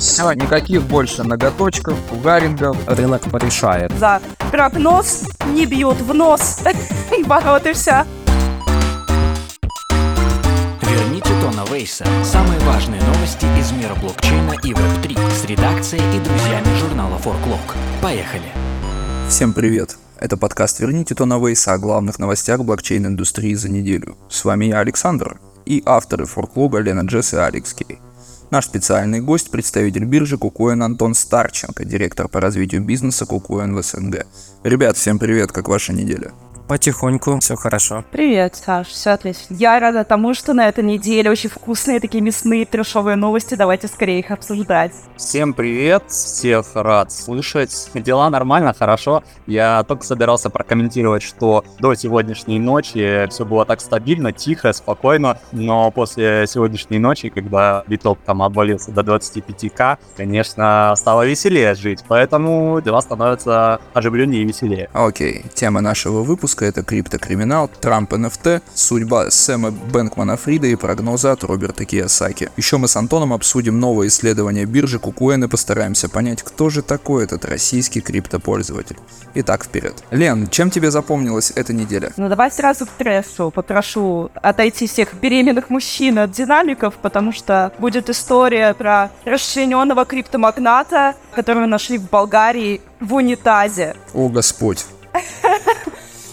Все, никаких больше ноготочков, угарингов. Рынок порешает. За прогноз не бьют в нос. Вот и все. Верните Тона Вейса. Самые важные новости из мира блокчейна и Web3 с редакцией и друзьями журнала Forklog. Поехали! Всем привет! Это подкаст «Верните Тона Вейса» о главных новостях блокчейн-индустрии за неделю. С вами я, Александр, и авторы форклога Лена Джесс и Алекс Кей. Наш специальный гость – представитель биржи Кукоин Антон Старченко, директор по развитию бизнеса Кукоин в СНГ. Ребят, всем привет, как ваша неделя? Потихоньку, все хорошо. Привет, Саш, все отлично. Я рада тому, что на этой неделе очень вкусные такие мясные трешовые новости. Давайте скорее их обсуждать. Всем привет, всех рад слышать. Дела нормально, хорошо. Я только собирался прокомментировать, что до сегодняшней ночи все было так стабильно, тихо, спокойно, но после сегодняшней ночи, когда биток там обвалился до 25к, конечно, стало веселее жить, поэтому дела становятся оживленнее и веселее. Окей, тема нашего выпуска это криптокриминал, Трамп NFT, судьба Сэма Бэнкмана Фрида и прогнозы от Роберта Кiyosaki. Еще мы с Антоном обсудим новое исследование биржи Кукуэн и постараемся понять, кто же такой этот российский криптопользователь. Итак, вперед. Лен, чем тебе запомнилась эта неделя? Ну давай сразу к трешу. Попрошу отойти всех беременных мужчин от динамиков, потому что будет история про расчлененного криптомагната, которого нашли в Болгарии в унитазе. О, Господь.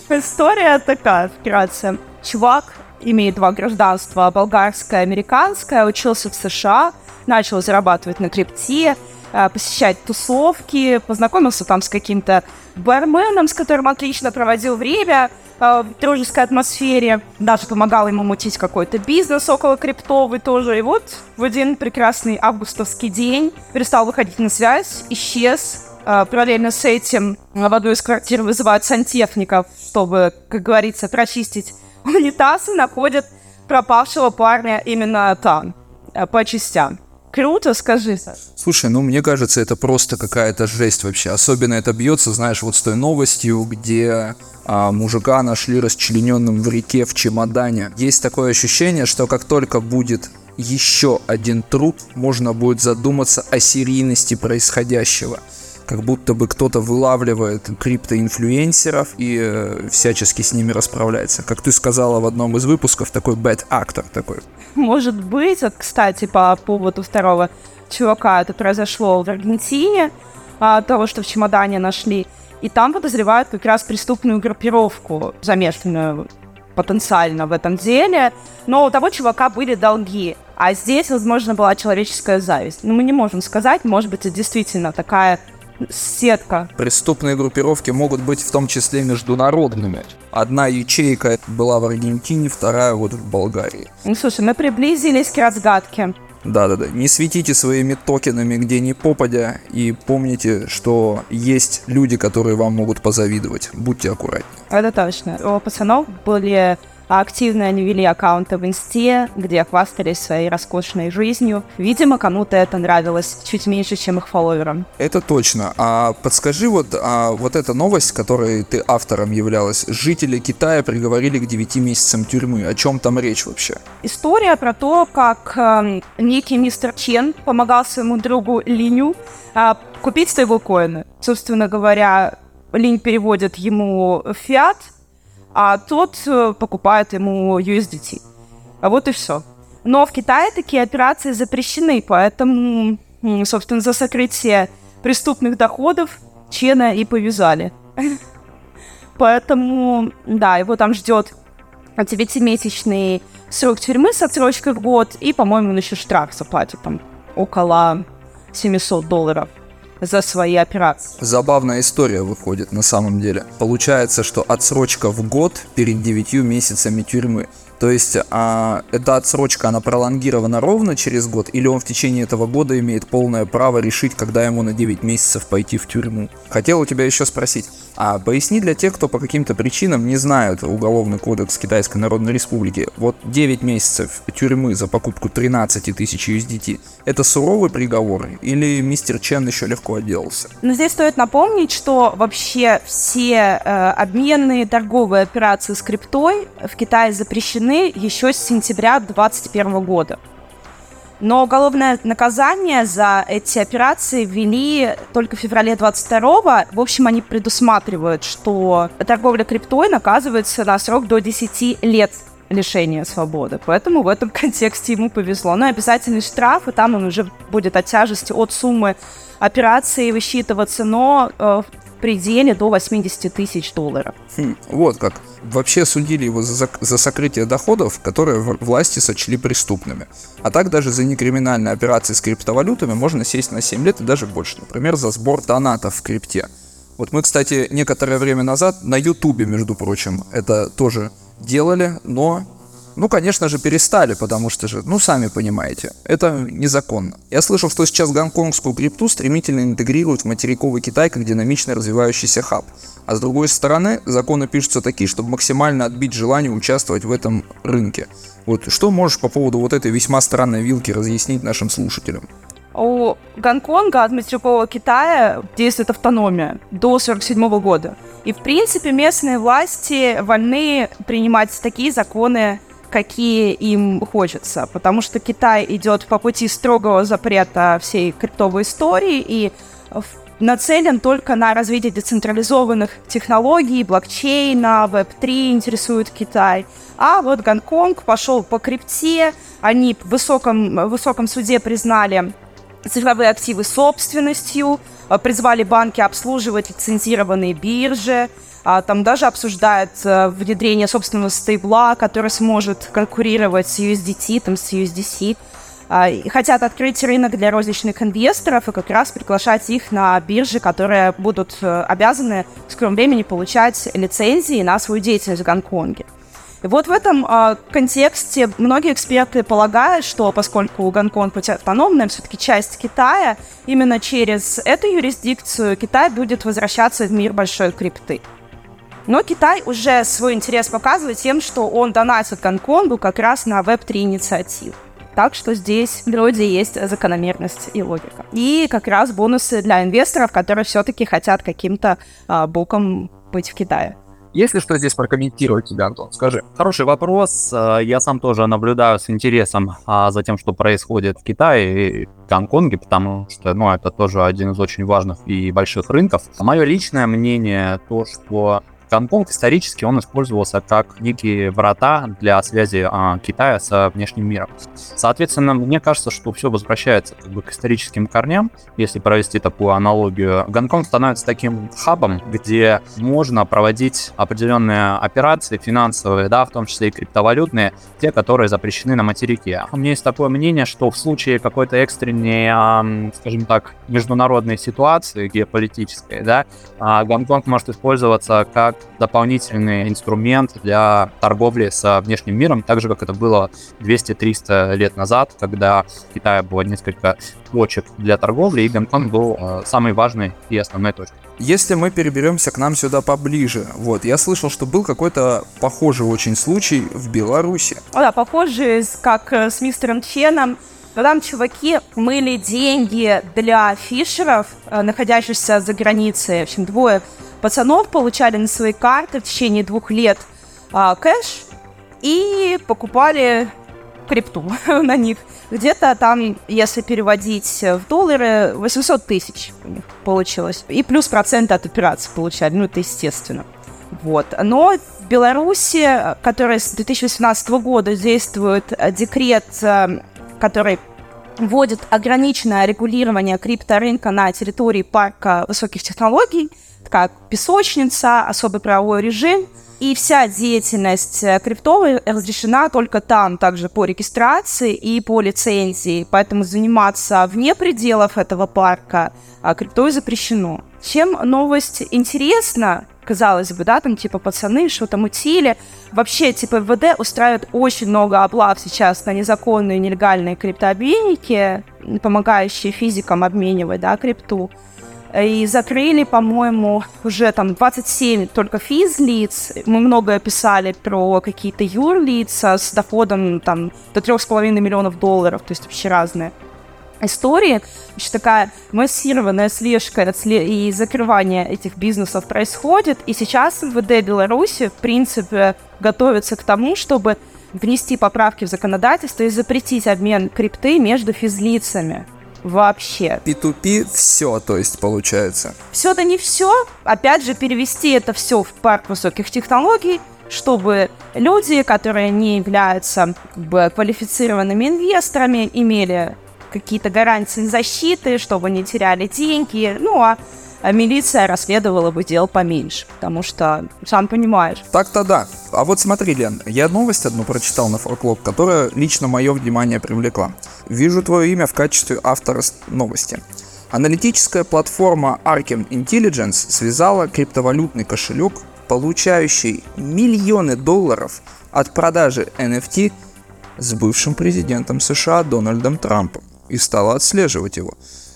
История такая, вкратце. Чувак имеет два гражданства, болгарское и американское, учился в США, начал зарабатывать на крипте, э, посещать тусовки, познакомился там с каким-то барменом, с которым отлично проводил время э, в дружеской атмосфере, даже помогал ему мутить какой-то бизнес около криптовый тоже. И вот в один прекрасный августовский день перестал выходить на связь, исчез, параллельно с этим в одну из квартир вызывают сантехников, чтобы, как говорится, прочистить унитаз и находят пропавшего парня именно там, э, по частям. Круто, скажи, Саш. Слушай, ну мне кажется, это просто какая-то жесть вообще. Особенно это бьется, знаешь, вот с той новостью, где а, мужика нашли расчлененным в реке в чемодане. Есть такое ощущение, что как только будет еще один труд, можно будет задуматься о серийности происходящего как будто бы кто-то вылавливает криптоинфлюенсеров и э, всячески с ними расправляется. Как ты сказала в одном из выпусков, такой actor такой. Может быть, вот, кстати, по поводу второго чувака, это произошло в Аргентине, а, того, что в чемодане нашли. И там подозревают как раз преступную группировку, замешанную потенциально в этом деле. Но у того чувака были долги. А здесь, возможно, была человеческая зависть. Но мы не можем сказать, может быть, это действительно такая сетка. Преступные группировки могут быть в том числе международными. Одна ячейка была в Аргентине, вторая вот в Болгарии. Ну, слушай, мы приблизились к разгадке. Да-да-да, не светите своими токенами где ни попадя, и помните, что есть люди, которые вам могут позавидовать. Будьте аккуратнее. Это точно. У пацанов были а активно они вели аккаунты в Инсте, где хвастались своей роскошной жизнью. Видимо, кому-то это нравилось чуть меньше, чем их фолловерам. Это точно. А подскажи вот, а вот эта новость, которой ты автором являлась. Жители Китая приговорили к 9 месяцам тюрьмы. О чем там речь вообще? История про то, как э, некий мистер Чен помогал своему другу Линю э, купить стейблкоины. Собственно говоря, Линь переводит ему фиат, а тот э, покупает ему USDT. А вот и все. Но в Китае такие операции запрещены, поэтому, собственно, за сокрытие преступных доходов Чена и повязали. Поэтому, да, его там ждет 9-месячный срок тюрьмы с отсрочкой в год, и, по-моему, он еще штраф заплатит там около 700 долларов за свои операции. Забавная история выходит на самом деле. Получается, что отсрочка в год перед 9 месяцами тюрьмы. То есть а, эта отсрочка, она пролонгирована ровно через год, или он в течение этого года имеет полное право решить, когда ему на 9 месяцев пойти в тюрьму. Хотел у тебя еще спросить, а поясни для тех, кто по каким-то причинам не знают Уголовный кодекс Китайской Народной Республики, вот 9 месяцев тюрьмы за покупку 13 тысяч USDT, это суровый приговор, или мистер Чен еще легко отделался? Но здесь стоит напомнить, что вообще все э, обменные торговые операции с криптой в Китае запрещены запрещены еще с сентября 2021 года. Но уголовное наказание за эти операции ввели только в феврале 22 В общем, они предусматривают, что торговля криптой наказывается на срок до 10 лет лишения свободы. Поэтому в этом контексте ему повезло. Но обязательный штраф, и там он уже будет от тяжести от суммы операции высчитываться, но э, в пределе до 80 тысяч долларов. Хм, вот как. Вообще судили его за, за сокрытие доходов, которые власти сочли преступными. А так даже за некриминальные операции с криптовалютами можно сесть на 7 лет и даже больше. Например, за сбор донатов в крипте. Вот мы, кстати, некоторое время назад на Ютубе, между прочим, это тоже делали, но, ну, конечно же, перестали, потому что же, ну, сами понимаете, это незаконно. Я слышал, что сейчас гонконгскую крипту стремительно интегрируют в материковый Китай как динамично развивающийся хаб. А с другой стороны, законы пишутся такие, чтобы максимально отбить желание участвовать в этом рынке. Вот что можешь по поводу вот этой весьма странной вилки разъяснить нашим слушателям? У Гонконга от материкового Китая действует автономия до 1947 года. И, в принципе, местные власти вольны принимать такие законы, какие им хочется, потому что Китай идет по пути строгого запрета всей криптовой истории и нацелен только на развитие децентрализованных технологий, блокчейна, веб-3 интересует Китай. А вот Гонконг пошел по крипте, они в высоком, в высоком суде признали цифровые активы собственностью, э, призвали банки обслуживать лицензированные биржи, а, там даже обсуждают э, внедрение собственного стейбла, который сможет конкурировать с USDT, там, с USDC. А, хотят открыть рынок для розничных инвесторов и как раз приглашать их на биржи, которые будут э, обязаны в скором времени получать лицензии на свою деятельность в Гонконге. И вот в этом э, контексте многие эксперты полагают, что поскольку Гонконг хоть автономная, все-таки часть Китая, именно через эту юрисдикцию Китай будет возвращаться в мир большой крипты. Но Китай уже свой интерес показывает тем, что он донатит Гонконгу как раз на веб-3 инициатив. Так что здесь вроде есть закономерность и логика. И как раз бонусы для инвесторов, которые все-таки хотят каким-то а, боком быть в Китае. Есть ли что здесь прокомментировать тебе, Антон? Скажи. Хороший вопрос. Э, Я сам тоже наблюдаю с интересом а, за тем, что происходит в Китае и Гонконге, потому что, ну, это тоже один из очень важных и больших рынков. Мое личное мнение то, что Гонконг исторически он использовался как некие врата для связи а, Китая со внешним миром. Соответственно, мне кажется, что все возвращается как бы к историческим корням, если провести такую аналогию. Гонконг становится таким хабом, где можно проводить определенные операции финансовые, да, в том числе и криптовалютные, те, которые запрещены на материке. У меня есть такое мнение, что в случае какой-то экстренной, ам, скажем так, международной ситуации геополитической, да, а, Гонконг может использоваться как дополнительный инструмент для торговли со внешним миром, так же, как это было 200-300 лет назад, когда в Китае было несколько точек для торговли, и Гонконг был э, самой важной и основной точкой. Если мы переберемся к нам сюда поближе, вот, я слышал, что был какой-то похожий очень случай в Беларуси. О, да, похоже, с- как э, с мистером Ченом. Но там чуваки мыли деньги для фишеров, э, находящихся за границей. В общем, двое пацанов получали на свои карты в течение двух лет а, кэш и покупали крипту на них. Где-то там, если переводить в доллары, 800 тысяч у них получилось. И плюс проценты от операций получали, ну это естественно. Вот. Но в Беларуси, которая с 2018 года действует э, декрет, э, который вводит ограниченное регулирование крипторынка на территории парка высоких технологий, как песочница, особый правовой режим, и вся деятельность э, криптовой разрешена только там, также по регистрации и по лицензии. Поэтому заниматься вне пределов этого парка а, криптой запрещено. Чем новость интересна, казалось бы, да, там типа пацаны что-то мутили. Вообще, типа МВД устраивает очень много облав сейчас на незаконные нелегальные криптообменники, помогающие физикам обменивать, да, крипту. И закрыли, по-моему, уже там 27 только физлиц. Мы многое писали про какие-то юрлица с доходом там до 3,5 миллионов долларов, то есть вообще разные истории. Значит, такая массированная слежка и закрывание этих бизнесов происходит. И сейчас МВД Беларуси, в принципе, готовится к тому, чтобы внести поправки в законодательство и запретить обмен крипты между физлицами. Вообще. P2P все, то есть, получается. Все это не все. Опять же, перевести это все в парк высоких технологий, чтобы люди, которые не являются как бы, квалифицированными инвесторами, имели какие-то гарантии защиты, чтобы не теряли деньги. Ну, а а милиция расследовала бы дел поменьше, потому что, сам понимаешь. Так-то да. А вот смотри, Лен, я новость одну прочитал на Форклоп, которая лично мое внимание привлекла. Вижу твое имя в качестве автора новости. Аналитическая платформа Arkham Intelligence связала криптовалютный кошелек, получающий миллионы долларов от продажи NFT с бывшим президентом США Дональдом Трампом и стала отслеживать его.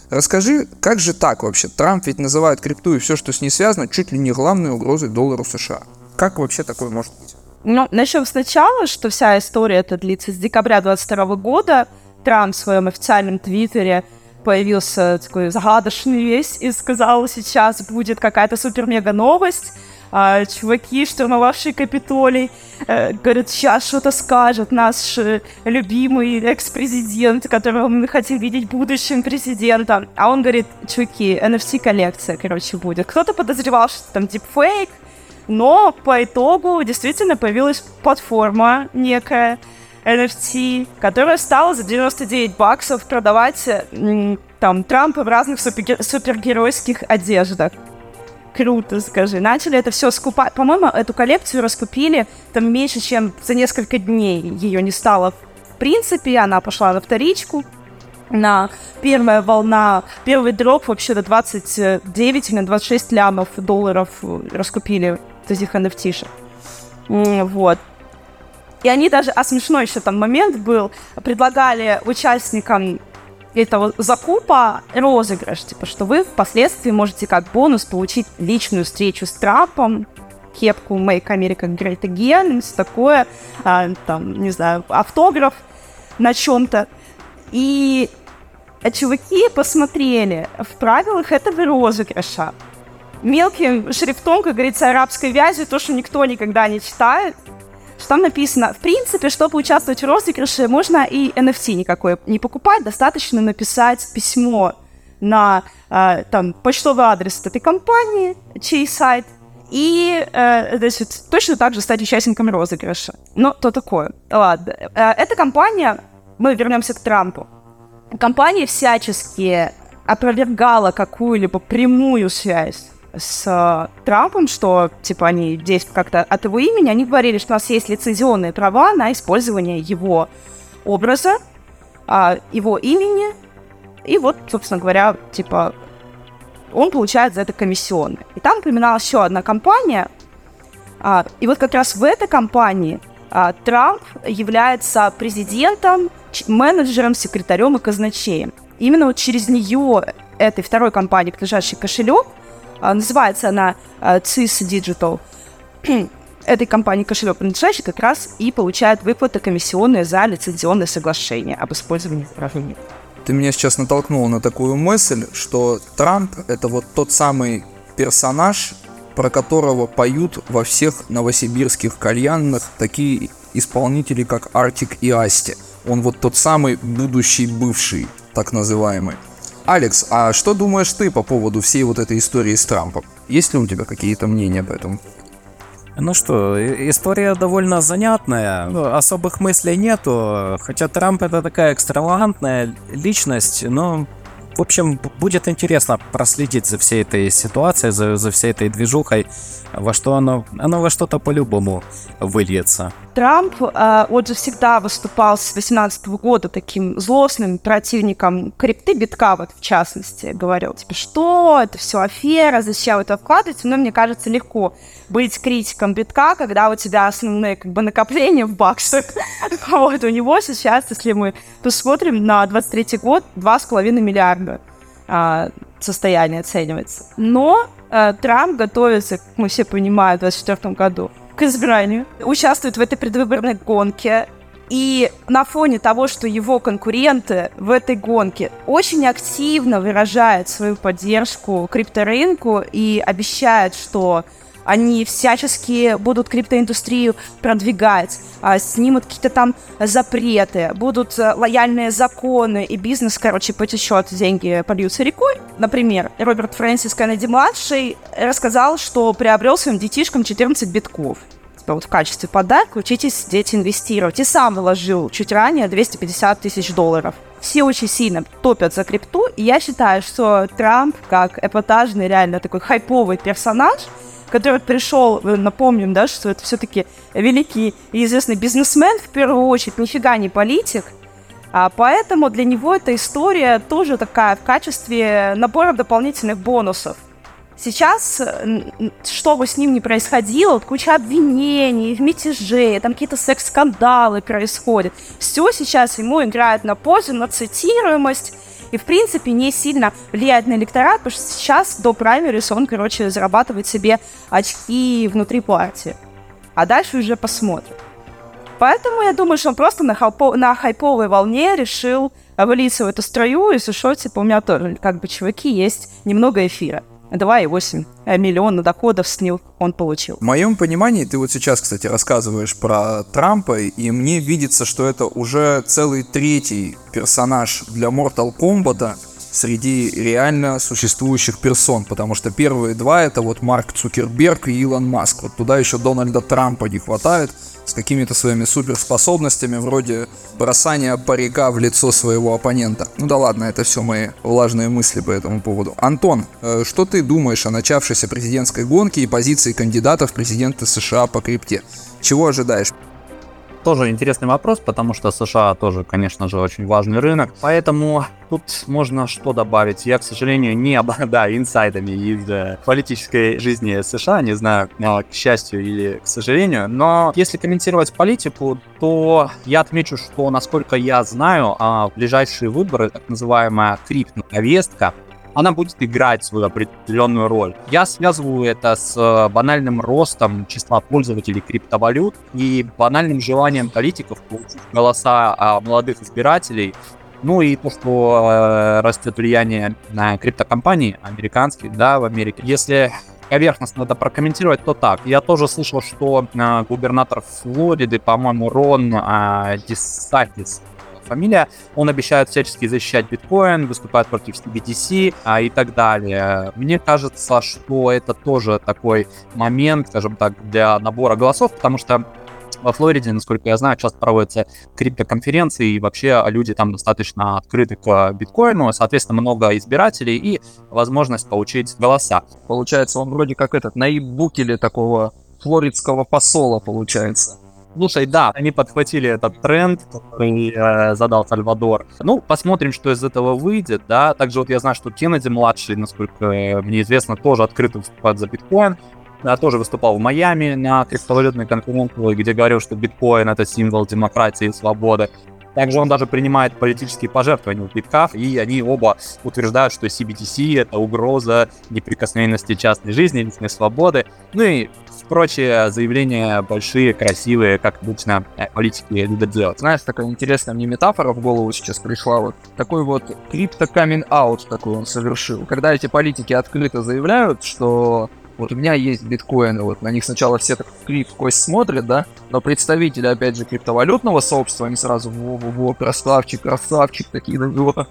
Расскажи, как же так вообще? Трамп ведь называет крипту и все, что с ней связано, чуть ли не главной угрозой доллару США. Как вообще такое может быть? Ну, начнем сначала, что вся история эта длится с декабря 22 года. Трамп в своем официальном твиттере появился такой загадочный весь и сказал, сейчас будет какая-то супер-мега новость, а, чуваки, штурмовавшие Капитолий, э, говорят, сейчас что-то скажет наш э, любимый экс-президент, которого мы хотим видеть будущим президентом. А он говорит, чуваки, NFT-коллекция, короче, будет. Кто-то подозревал, что там дипфейк, но по итогу действительно появилась платформа некая, NFT, которая стала за 99 баксов продавать там Трампа в разных супергеройских одеждах круто, скажи. Начали это все скупать. По-моему, эту коллекцию раскупили там меньше, чем за несколько дней. Ее не стало в принципе. Она пошла на вторичку. На первая волна, первый дроп вообще до 29 или 26 лямов долларов раскупили этих NFT-шек. Вот. И они даже, а смешной еще там момент был, предлагали участникам этого закупа розыгрыш, типа, что вы впоследствии можете как бонус получить личную встречу с Трампом, кепку Make America Great Again, все такое, а, там, не знаю, автограф на чем-то. И чуваки посмотрели в правилах этого розыгрыша мелким шрифтом, как говорится, арабской вязью, то, что никто никогда не читает, что там написано, в принципе, чтобы участвовать в розыгрыше, можно и NFT никакой не покупать, достаточно написать письмо на э, там почтовый адрес этой компании, чей сайт, и э, значит, точно так же стать участником розыгрыша. Но то такое. Ладно. Э, эта компания, мы вернемся к Трампу, компания всячески опровергала какую-либо прямую связь с э, Трампом, что, типа, они действуют как-то от его имени, они говорили, что у нас есть лицензионные права на использование его образа, э, его имени, и вот, собственно говоря, типа, он получает за это комиссионные. И там упоминалась еще одна компания, а, и вот как раз в этой компании а, Трамп является президентом, менеджером, секретарем и казначеем. Именно вот через нее этой второй компании, принадлежащей кошелек, а, называется она CIS Digital. Этой компании кошелек принадлежащий как раз и получает выплаты комиссионные за лицензионное соглашение об использовании управления. Ты меня сейчас натолкнул на такую мысль, что Трамп это вот тот самый персонаж, про которого поют во всех новосибирских кальянных такие исполнители, как Артик и Асти. Он вот тот самый будущий бывший, так называемый. Алекс, а что думаешь ты по поводу всей вот этой истории с Трампом? Есть ли у тебя какие-то мнения об этом? Ну что, история довольно занятная, ну, особых мыслей нету, хотя Трамп это такая экстравагантная личность, но в общем, будет интересно проследить за всей этой ситуацией, за, за всей этой движухой, во что оно, оно во что-то по-любому выльется. Трамп, э, он же всегда выступал с 2018 года таким злостным противником крипты битка, вот в частности, говорил, типа, что это все афера, зачем это вкладывать? Но мне кажется, легко быть критиком битка, когда у тебя основные как бы накопления в баксах. Вот у него сейчас, если мы посмотрим на 23 год, 2,5 миллиарда а, состояние оценивается. Но э, Трамп готовится, как мы все понимаем, в 2024 году к избранию, участвует в этой предвыборной гонке. И на фоне того, что его конкуренты в этой гонке очень активно выражают свою поддержку крипторынку и обещают, что они всячески будут криптоиндустрию продвигать, а, снимут какие-то там запреты, будут э, лояльные законы, и бизнес, короче, потечет, деньги польются рекой. Например, Роберт Фрэнсис Кеннеди-младший рассказал, что приобрел своим детишкам 14 битков типа вот в качестве подарка учитесь, дети, инвестировать. И сам вложил чуть ранее 250 тысяч долларов. Все очень сильно топят за крипту, и я считаю, что Трамп, как эпатажный, реально такой хайповый персонаж, который пришел, напомним, да, что это все-таки великий и известный бизнесмен, в первую очередь, нифига не политик, а поэтому для него эта история тоже такая в качестве набора дополнительных бонусов. Сейчас, что бы с ним ни происходило, куча обвинений, мятежей, там какие-то секс-скандалы происходят. Все сейчас ему играет на пользу, на цитируемость, и, в принципе, не сильно влияет на электорат, потому что сейчас до праймерис он, короче, зарабатывает себе очки внутри партии. А дальше уже посмотрим. Поэтому я думаю, что он просто на, хайпо- на хайповой волне решил влиться в эту строю, и что, типа, у меня тоже, как бы, чуваки, есть немного эфира. 2,8 э, миллиона доходов с них он получил. В моем понимании, ты вот сейчас, кстати, рассказываешь про Трампа, и мне видится, что это уже целый третий персонаж для Mortal Kombat среди реально существующих персон, потому что первые два это вот Марк Цукерберг и Илон Маск. Вот туда еще Дональда Трампа не хватает с какими-то своими суперспособностями, вроде бросания парика в лицо своего оппонента. Ну да ладно, это все мои влажные мысли по этому поводу. Антон, э, что ты думаешь о начавшейся президентской гонке и позиции кандидатов в президенты США по крипте? Чего ожидаешь? Тоже интересный вопрос, потому что США тоже, конечно же, очень важный рынок. Поэтому тут можно что добавить. Я, к сожалению, не обладаю инсайдами из э, политической жизни США, не знаю, э, к счастью или к сожалению. Но если комментировать политику, то я отмечу, что, насколько я знаю, э, ближайшие выборы, так называемая крипт-повестка, она будет играть свою определенную роль. Я связываю это с э, банальным ростом числа пользователей криптовалют и банальным желанием политиков получить голоса а, молодых избирателей ну и то, что э, растет влияние на криптокомпании американские, да, в Америке. Если поверхностно это прокомментировать, то так. Я тоже слышал, что э, губернатор Флориды, по-моему, Рон э, Дисатис, фамилия. Он обещает всячески защищать биткоин, выступает против CBDC а, и так далее. Мне кажется, что это тоже такой момент, скажем так, для набора голосов, потому что во Флориде, насколько я знаю, часто проводятся криптоконференции, и вообще люди там достаточно открыты к биткоину, соответственно, много избирателей и возможность получить голоса. Получается, он вроде как этот, на или такого флоридского посола, получается. Слушай, да, они подхватили этот тренд, который э, задал Сальвадор. Ну, посмотрим, что из этого выйдет, да. Также вот я знаю, что Кеннеди младший, насколько мне известно, тоже открыто выступает за биткоин. Я тоже выступал в Майами на криптовалютной конференции, где говорил, что биткоин это символ демократии и свободы. Также он даже принимает политические пожертвования в битках, и они оба утверждают, что CBTC — это угроза неприкосновенности частной жизни, личной свободы. Ну и прочие заявления большие, красивые, как обычно э, политики любят делать. Знаешь, такая интересная мне метафора в голову сейчас пришла. Вот такой вот крипто камин аут такой он совершил. Когда эти политики открыто заявляют, что вот у меня есть биткоины, вот на них сначала все так в крип кость смотрят, да, но представители, опять же, криптовалютного сообщества, они сразу, во-во-во, красавчик, красавчик, такие него.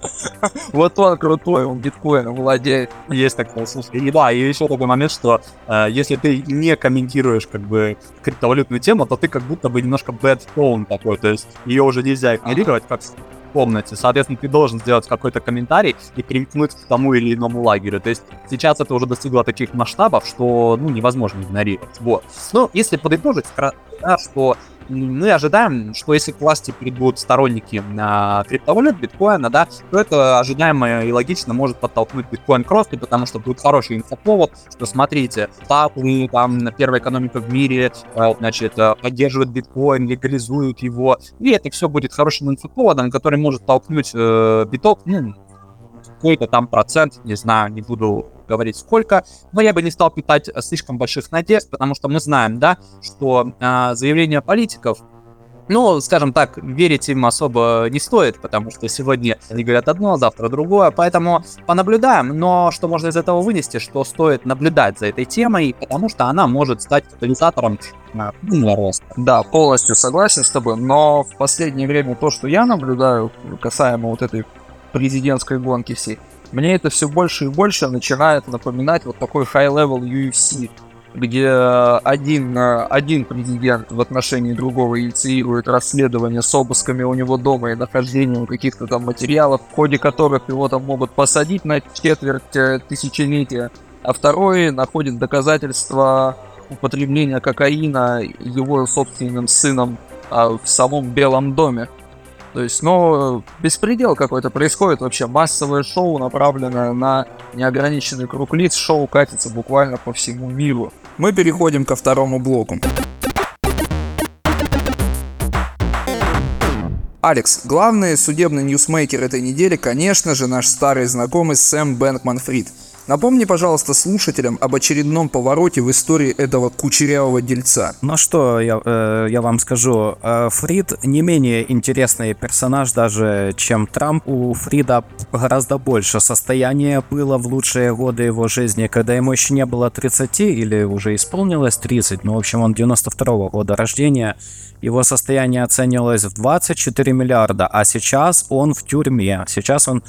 Вот он крутой, он биткоином владеет. Есть такое, слушай. И да, и еще такой момент, что э, если ты не комментируешь, как бы, криптовалютную тему, то ты как будто бы немножко bad tone такой, то есть ее уже нельзя игнорировать, как комнате. Соответственно, ты должен сделать какой-то комментарий и примкнуть к тому или иному лагерю. То есть сейчас это уже достигло таких масштабов, что ну, невозможно игнорировать. Вот. Но если подытожить, да, что мы ожидаем, что если к власти придут сторонники на криптовалют, биткоина, да, то это ожидаемо и логично может подтолкнуть биткоин к росту, потому что будет хороший инфоповод, что смотрите, Штаты, там, первая экономика в мире, э, значит, э, поддерживают биткоин, легализуют его, и это все будет хорошим инфоповодом, который может толкнуть э, биток, ну, какой-то там процент, не знаю, не буду говорить сколько, но я бы не стал питать э, слишком больших надежд, потому что мы знаем, да, что э, заявления политиков Ну, скажем так, верить им особо не стоит, потому что сегодня они говорят одно, завтра другое, поэтому понаблюдаем. Но что можно из этого вынести, что стоит наблюдать за этой темой, потому что она может стать катализатором а, умного роста. Да, полностью согласен с тобой, но в последнее время то, что я наблюдаю, касаемо вот этой президентской гонки всей, мне это все больше и больше начинает напоминать вот такой high-level UFC, где один, один президент в отношении другого инициирует расследование с обысками у него дома и нахождением каких-то там материалов, в ходе которых его там могут посадить на четверть э, тысячелетия, а второй находит доказательства употребления кокаина его собственным сыном а, в самом Белом доме. То есть, ну, беспредел какой-то происходит вообще. Массовое шоу, направленное на неограниченный круг лиц. Шоу катится буквально по всему миру. Мы переходим ко второму блоку. Алекс, главный судебный ньюсмейкер этой недели, конечно же, наш старый знакомый Сэм Бэнкман Фрид – Напомни, пожалуйста, слушателям об очередном повороте в истории этого кучерявого дельца. Ну что я, э, я вам скажу, э, Фрид не менее интересный персонаж даже, чем Трамп. У Фрида гораздо больше состояния было в лучшие годы его жизни, когда ему еще не было 30 или уже исполнилось 30, ну, в общем, он 92 -го года рождения. Его состояние оценивалось в 24 миллиарда, а сейчас он в тюрьме. Сейчас он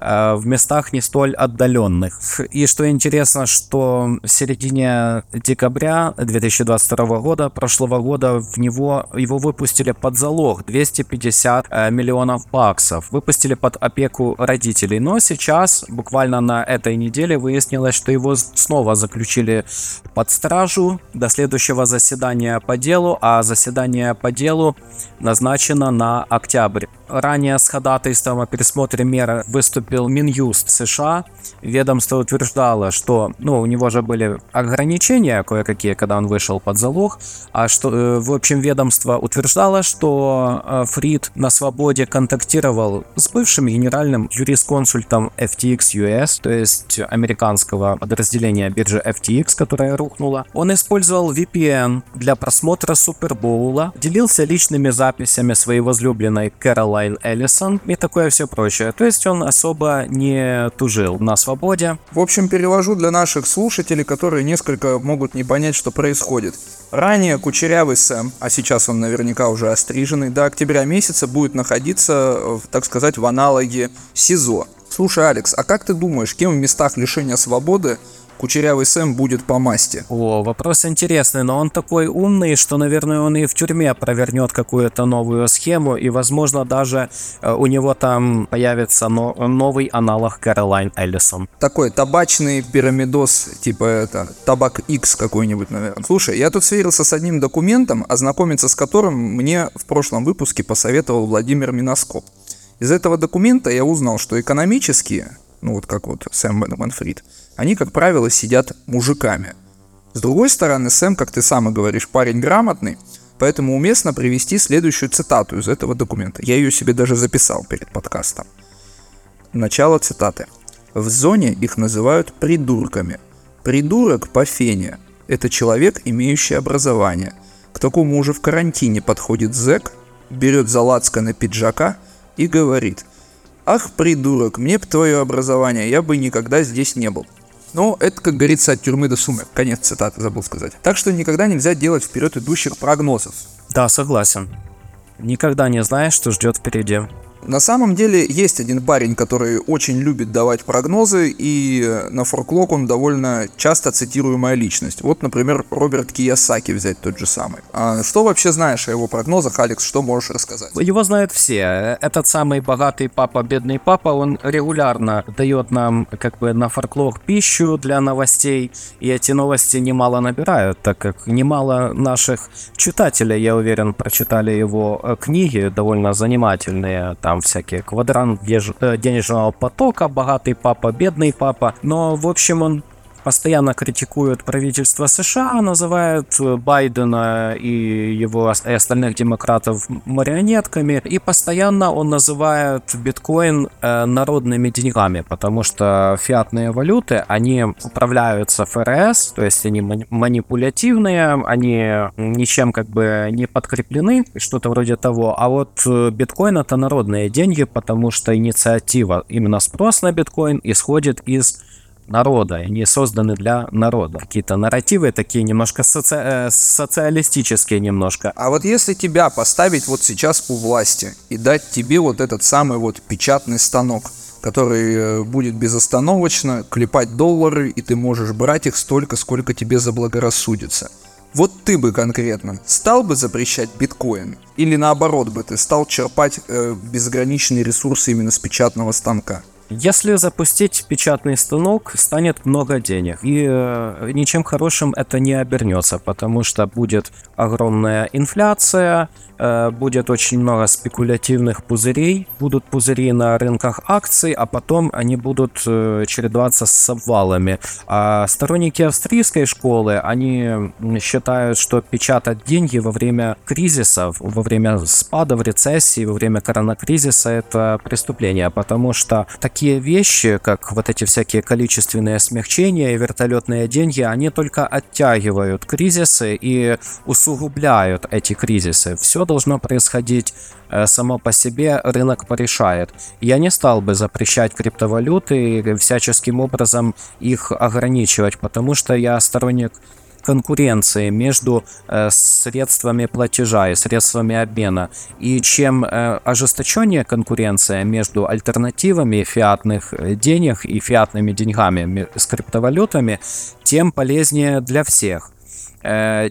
э, в местах не столь отдаленных. И что интересно, что в середине декабря 2022 года, прошлого года, в него его выпустили под залог 250 э, миллионов баксов. Выпустили под опеку родителей. Но сейчас, буквально на этой неделе, выяснилось, что его снова заключили под стражу до следующего заседания по делу, а заседание по делу назначено на октябрь. Ранее с ходатайством о пересмотре меры выступил Минюст США. Ведомство утверждало, что ну, у него же были ограничения кое-какие, когда он вышел под залог, а что, э, в общем, ведомство утверждало, что э, Фрид на свободе контактировал с бывшим генеральным юрисконсультом FTX US, то есть американского подразделения биржи FTX, которая рухнула. Он использовал VPN для просмотра Супербоула, делился личными записями своей возлюбленной Кэролайн Эллисон и такое все прочее. То есть он особо не тужил на свободе. В общем, перевожу для наших слушателей, которые несколько могут не понять, что происходит. Ранее кучерявый Сэм, а сейчас он наверняка уже остриженный, до октября месяца будет находиться, так сказать, в аналоге СИЗО. Слушай, Алекс, а как ты думаешь, кем в местах лишения свободы Кучерявый Сэм будет по масти. О, вопрос интересный, но он такой умный, что, наверное, он и в тюрьме провернет какую-то новую схему, и, возможно, даже э, у него там появится но, новый аналог Каролайн Эллисон. Такой табачный пирамидос, типа это, табак X какой-нибудь, наверное. Слушай, я тут сверился с одним документом, ознакомиться с которым мне в прошлом выпуске посоветовал Владимир Миноскоп. Из этого документа я узнал, что экономические, ну вот как вот Сэм Манфрид, они, как правило, сидят мужиками. С другой стороны, Сэм, как ты сам и говоришь, парень грамотный, поэтому уместно привести следующую цитату из этого документа. Я ее себе даже записал перед подкастом. Начало цитаты. В зоне их называют придурками. Придурок по фене – это человек, имеющий образование. К такому уже в карантине подходит зэк, берет за на пиджака и говорит «Ах, придурок, мне б твое образование, я бы никогда здесь не был». Но это, как говорится, от тюрьмы до суммы. Конец цитаты, забыл сказать. Так что никогда нельзя делать вперед идущих прогнозов. Да, согласен. Никогда не знаешь, что ждет впереди. На самом деле есть один парень, который очень любит давать прогнозы, и на форклок он довольно часто цитируемая личность. Вот, например, Роберт Киясаки взять тот же самый. А что вообще знаешь о его прогнозах, Алекс? Что можешь рассказать? Его знают все. Этот самый богатый папа, бедный папа, он регулярно дает нам как бы на форклок пищу для новостей, и эти новости немало набирают, так как немало наших читателей, я уверен, прочитали его э, книги, довольно занимательные, там всякие квадрант э, денежного потока, богатый папа, бедный папа. Но, в общем, он постоянно критикуют правительство США, называют Байдена и его и остальных демократов марионетками, и постоянно он называет биткоин э, народными деньгами, потому что фиатные валюты, они управляются ФРС, то есть они манипулятивные, они ничем как бы не подкреплены, что-то вроде того, а вот э, биткоин это народные деньги, потому что инициатива, именно спрос на биткоин исходит из народа, они созданы для народа. Какие-то нарративы такие немножко соци... э, социалистические немножко. А вот если тебя поставить вот сейчас у власти и дать тебе вот этот самый вот печатный станок, который э, будет безостановочно клепать доллары, и ты можешь брать их столько, сколько тебе заблагорассудится. Вот ты бы конкретно стал бы запрещать биткоин? Или наоборот бы ты стал черпать э, безграничные ресурсы именно с печатного станка? Если запустить печатный станок, станет много денег. И э, ничем хорошим это не обернется, потому что будет огромная инфляция, э, будет очень много спекулятивных пузырей, будут пузыри на рынках акций, а потом они будут э, чередоваться с обвалами. А сторонники австрийской школы, они считают, что печатать деньги во время кризисов, во время спада, в рецессии, во время коронакризиса это преступление, потому что такие такие вещи, как вот эти всякие количественные смягчения и вертолетные деньги, они только оттягивают кризисы и усугубляют эти кризисы. Все должно происходить э, само по себе, рынок порешает. Я не стал бы запрещать криптовалюты и всяческим образом их ограничивать, потому что я сторонник конкуренции между э, средствами платежа и средствами обмена. И чем э, ожесточеннее конкуренция между альтернативами фиатных э, денег и фиатными деньгами с криптовалютами, тем полезнее для всех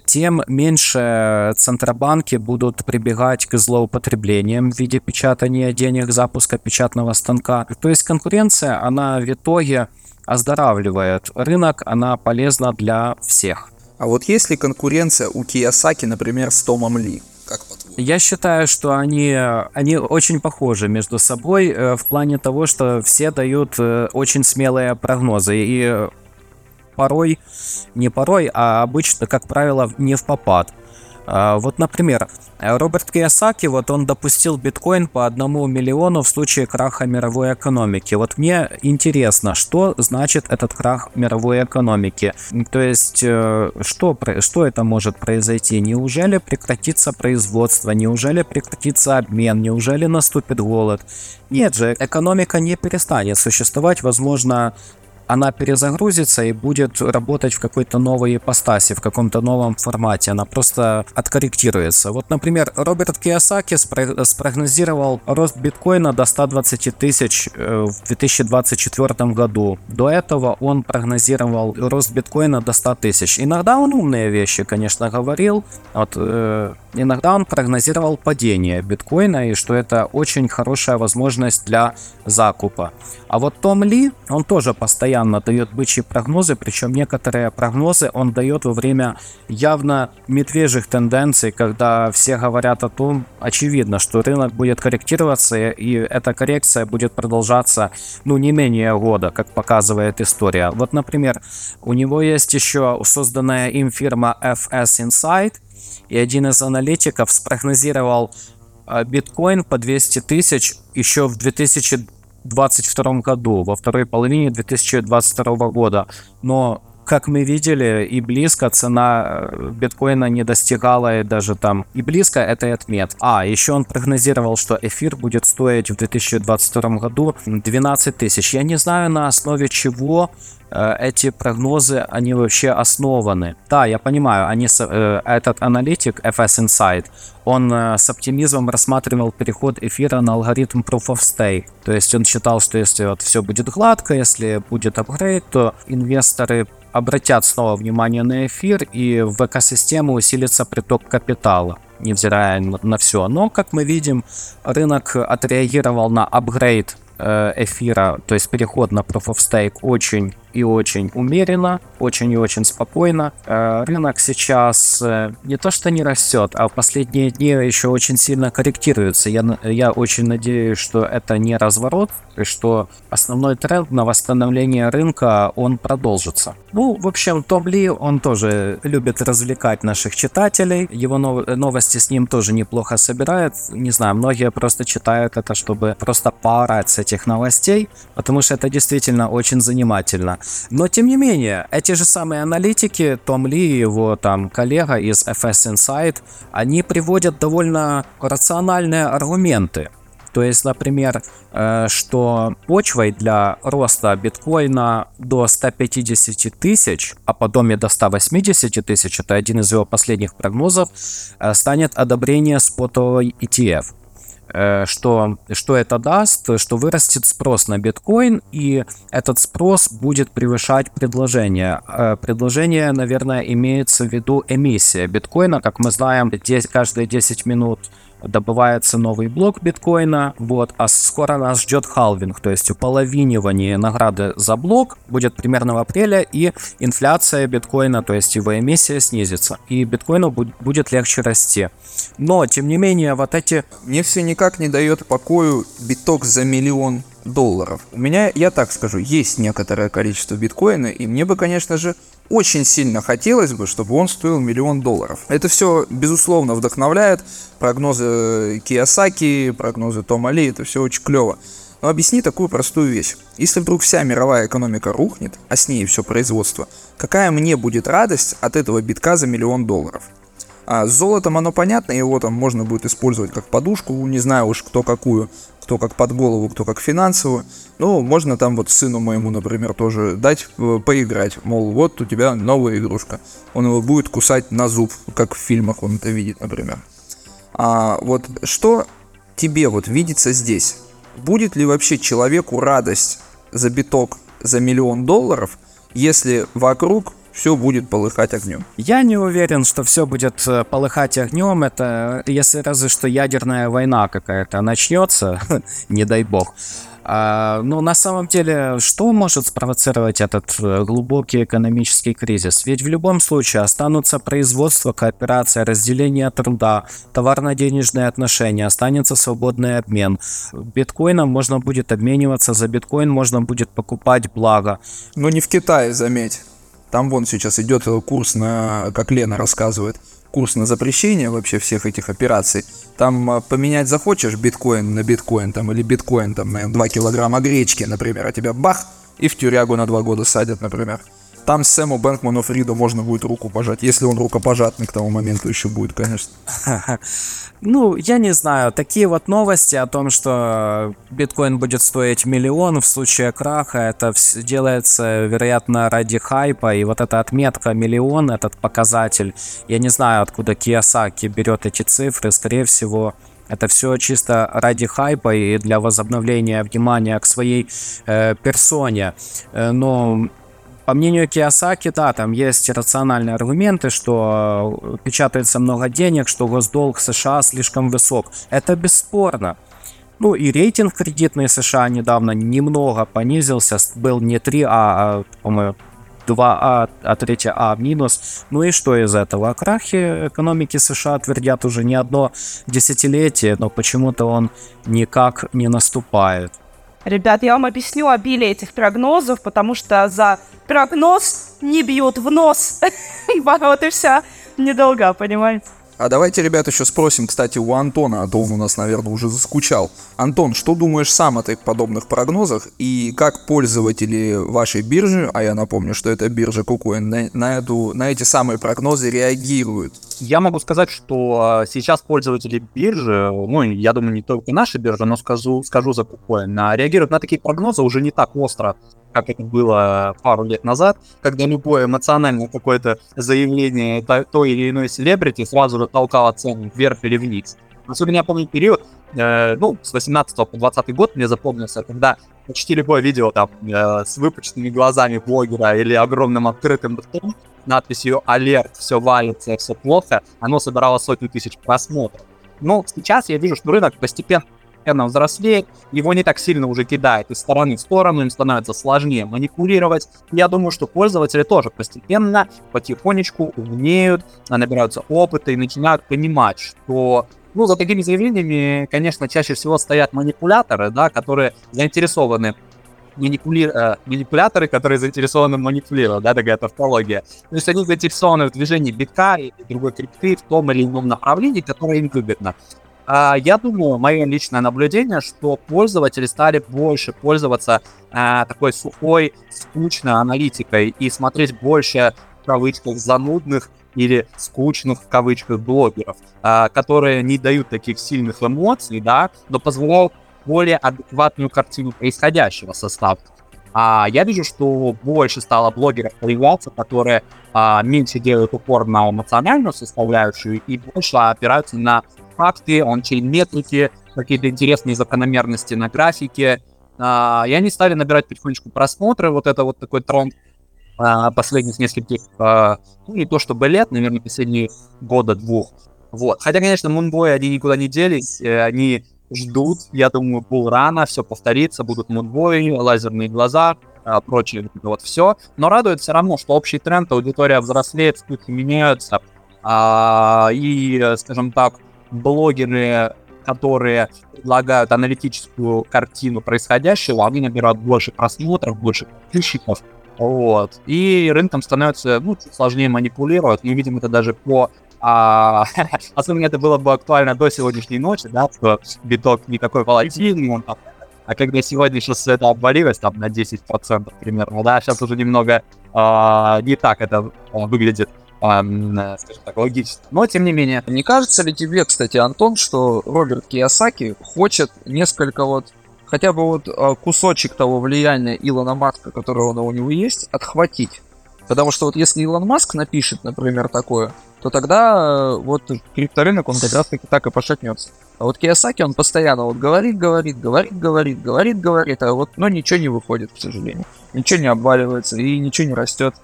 тем меньше центробанки будут прибегать к злоупотреблениям в виде печатания денег, запуска печатного станка. То есть конкуренция, она в итоге оздоравливает рынок, она полезна для всех. А вот есть ли конкуренция у Киясаки, например, с Томом Ли? Как Я считаю, что они, они очень похожи между собой э, в плане того, что все дают э, очень смелые прогнозы. И порой, не порой, а обычно, как правило, не в попад. А, вот, например, Роберт Киясаки, вот он допустил биткоин по одному миллиону в случае краха мировой экономики. Вот мне интересно, что значит этот крах мировой экономики? То есть, э, что, что это может произойти? Неужели прекратится производство? Неужели прекратится обмен? Неужели наступит голод? Нет же, экономика не перестанет существовать, возможно, она перезагрузится и будет работать в какой-то новой ипостаси, в каком-то новом формате. Она просто откорректируется. Вот, например, Роберт Киосаки спрогнозировал рост биткоина до 120 тысяч э, в 2024 году. До этого он прогнозировал рост биткоина до 100 тысяч. Иногда он умные вещи, конечно, говорил. Вот, э, иногда он прогнозировал падение биткоина и что это очень хорошая возможность для закупа. А вот Том Ли, он тоже постоянно дает бычьи прогнозы, причем некоторые прогнозы он дает во время явно медвежьих тенденций, когда все говорят о том, очевидно, что рынок будет корректироваться, и эта коррекция будет продолжаться, ну, не менее года, как показывает история. Вот, например, у него есть еще созданная им фирма FS Insight, и один из аналитиков спрогнозировал а, биткоин по 200 тысяч еще в 2000 2022 году, во второй половине 2022 года. Но как мы видели, и близко цена э, биткоина не достигала и даже там и близко этой отмет. А, еще он прогнозировал, что эфир будет стоить в 2022 году 12 тысяч. Я не знаю на основе чего эти прогнозы, они вообще основаны. Да, я понимаю, они, э, этот аналитик FS Insight, он э, с оптимизмом рассматривал переход эфира на алгоритм Proof of Stake. То есть он считал, что если вот все будет гладко, если будет апгрейд, то инвесторы обратят снова внимание на эфир и в экосистему усилится приток капитала невзирая на все. Но, как мы видим, рынок отреагировал на апгрейд эфира, то есть переход на Proof of Stake очень и очень умеренно, очень и очень спокойно. Э, рынок сейчас э, не то что не растет, а в последние дни еще очень сильно корректируется. Я, я очень надеюсь, что это не разворот, и что основной тренд на восстановление рынка, он продолжится. Ну, в общем, Том Ли, он тоже любит развлекать наших читателей. Его нов- новости с ним тоже неплохо собирает. Не знаю, многие просто читают это, чтобы просто поорать с этих новостей, потому что это действительно очень занимательно. Но, тем не менее, эти же самые аналитики, Том Ли и его там коллега из FS Insight, они приводят довольно рациональные аргументы. То есть, например, э, что почвой для роста биткоина до 150 тысяч, а потом и до 180 тысяч, это один из его последних прогнозов, э, станет одобрение спотового ETF. Э, что, что это даст, что вырастет спрос на биткоин, и этот спрос будет превышать предложение. Предложение, наверное, имеется в виду эмиссия биткоина. Как мы знаем, 10, каждые 10 минут добывается новый блок биткоина, вот, а скоро нас ждет халвинг, то есть уполовинивание награды за блок будет примерно в апреле, и инфляция биткоина, то есть его эмиссия снизится, и биткоину будет легче расти. Но, тем не менее, вот эти... Мне все никак не дает покою биток за миллион долларов. У меня, я так скажу, есть некоторое количество биткоина, и мне бы, конечно же, очень сильно хотелось бы, чтобы он стоил миллион долларов. Это все, безусловно, вдохновляет. Прогнозы Киосаки, прогнозы Тома Ли, это все очень клево. Но объясни такую простую вещь. Если вдруг вся мировая экономика рухнет, а с ней все производство, какая мне будет радость от этого битка за миллион долларов? А с золотом оно понятно, его там можно будет использовать как подушку, не знаю уж кто какую, кто как под голову, кто как финансовую. Ну, можно там вот сыну моему, например, тоже дать э, поиграть. Мол, вот у тебя новая игрушка. Он его будет кусать на зуб, как в фильмах он это видит, например. А вот что тебе вот видится здесь? Будет ли вообще человеку радость за биток за миллион долларов, если вокруг все будет полыхать огнем. Я не уверен, что все будет э, полыхать огнем. Это если разве что ядерная война какая-то начнется, не дай бог. А, но на самом деле, что может спровоцировать этот э, глубокий экономический кризис? Ведь в любом случае останутся производство, кооперация, разделение труда, товарно-денежные отношения, останется свободный обмен. Биткоином можно будет обмениваться, за биткоин можно будет покупать благо. Но не в Китае, заметь. Там вон сейчас идет курс на, как Лена рассказывает, курс на запрещение вообще всех этих операций. Там а, поменять захочешь биткоин на биткоин там или биткоин там на 2 килограмма гречки, например, а тебя бах и в тюрягу на 2 года садят, например. Там Сэму Бэнкману Фриду можно будет руку пожать, если он рукопожатный к тому моменту еще будет, конечно. Ну, я не знаю, такие вот новости о том, что биткоин будет стоить миллион в случае краха, это делается, вероятно, ради хайпа, и вот эта отметка миллион, этот показатель, я не знаю, откуда Киосаки берет эти цифры, скорее всего, это все чисто ради хайпа и для возобновления внимания к своей э, персоне. Э, но по мнению Киосаки, да, там есть рациональные аргументы, что э, печатается много денег, что госдолг США слишком высок. Это бесспорно. Ну и рейтинг кредитный США недавно немного понизился, был не 3А, а, по-моему, 2А, а 3А минус. Ну и что из этого? О крахе экономики США твердят уже не одно десятилетие, но почему-то он никак не наступает. Ребят, я вам объясню обилие этих прогнозов, потому что за прогноз не бьют в нос. Вот и вся недолга, понимаете? А давайте, ребят, еще спросим, кстати, у Антона, а то он у нас, наверное, уже заскучал. Антон, что думаешь сам о таких подобных прогнозах и как пользователи вашей биржи, а я напомню, что это биржа KuCoin, на, на, эту, на эти самые прогнозы реагируют? Я могу сказать, что а, сейчас пользователи биржи, ну, я думаю, не только нашей биржи, но скажу, скажу за KuCoin, реагируют на такие прогнозы уже не так остро, как это было пару лет назад, когда любое эмоциональное какое-то заявление той или иной селебрити сразу же толкало цену вверх или вниз. Особенно я помню период, э, ну, с 18 по 20 год мне запомнился, когда почти любое видео там э, с выпученными глазами блогера или огромным открытым ртом, надписью «Алерт», «Все валится, все плохо», оно собирало сотни тысяч просмотров. Но сейчас я вижу, что рынок постепенно взрослеет, его не так сильно уже кидает из стороны в сторону, им становится сложнее манипулировать. Я думаю, что пользователи тоже постепенно, потихонечку умнеют, набираются опыта и начинают понимать, что ну, за такими заявлениями, конечно, чаще всего стоят манипуляторы, да, которые заинтересованы манипули... э, манипуляторы, которые заинтересованы манипулировать, да, такая тавтология. То есть они заинтересованы в движении битка и другой крипты в том или ином направлении, которое им выгодно. А, я думаю, мое личное наблюдение, что пользователи стали больше пользоваться а, такой сухой, скучной аналитикой и смотреть больше в кавычках занудных или скучных в кавычках блогеров, а, которые не дают таких сильных эмоций, да, но позволяют более адекватную картину происходящего со ставкой. А я вижу, что больше стало блогеров появляться, которые а, меньше делают упор на эмоциональную составляющую и больше опираются на факты, ончейн метрики, какие-то интересные закономерности на графике. А, и они стали набирать потихонечку просмотры, вот это вот такой тренд последних нескольких, а, ну не то чтобы лет, наверное, последние года двух. Вот. Хотя, конечно, Мунбой, они никуда не делись, э, они ждут. Я думаю, был рано, все повторится, будут мудбои, лазерные глаза, а, прочее, вот все. Но радует все равно, что общий тренд, аудитория взрослеет, слухи меняются. А, и, скажем так, блогеры, которые предлагают аналитическую картину происходящего, они набирают больше просмотров, больше подписчиков. Вот. И рынком становится ну, чуть сложнее манипулировать. Мы видим это даже по а, особенно это было бы актуально до сегодняшней ночи, да, что биток никакой волатильный, он там а когда сегодня сейчас это обвалилось там на 10% примерно, да, сейчас уже немного э, не так это э, выглядит, э, скажем так, логично. Но тем не менее. Не кажется ли тебе, кстати, Антон, что Роберт Киясаки хочет несколько вот хотя бы вот кусочек того влияния Илона Маска, которого у него есть, отхватить? Потому что вот если Илон Маск напишет, например, такое, то тогда э, вот крипторынок, он как раз таки так и пошатнется. А вот Киосаки, он постоянно вот говорит, говорит, говорит, говорит, говорит, говорит, а вот, но ничего не выходит, к сожалению. Ничего не обваливается и ничего не растет.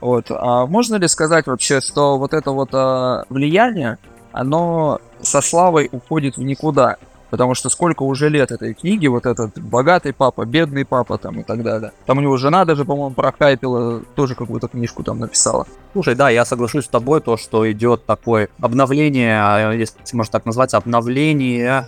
Вот. А можно ли сказать вообще, что вот это вот а, влияние, оно со славой уходит в никуда? Потому что сколько уже лет этой книги, вот этот богатый папа, бедный папа там и так далее. Там у него жена даже, по-моему, прокайпила, тоже какую-то книжку там написала. Слушай, да, я соглашусь с тобой, то, что идет такое обновление, а, если можно так назвать, обновление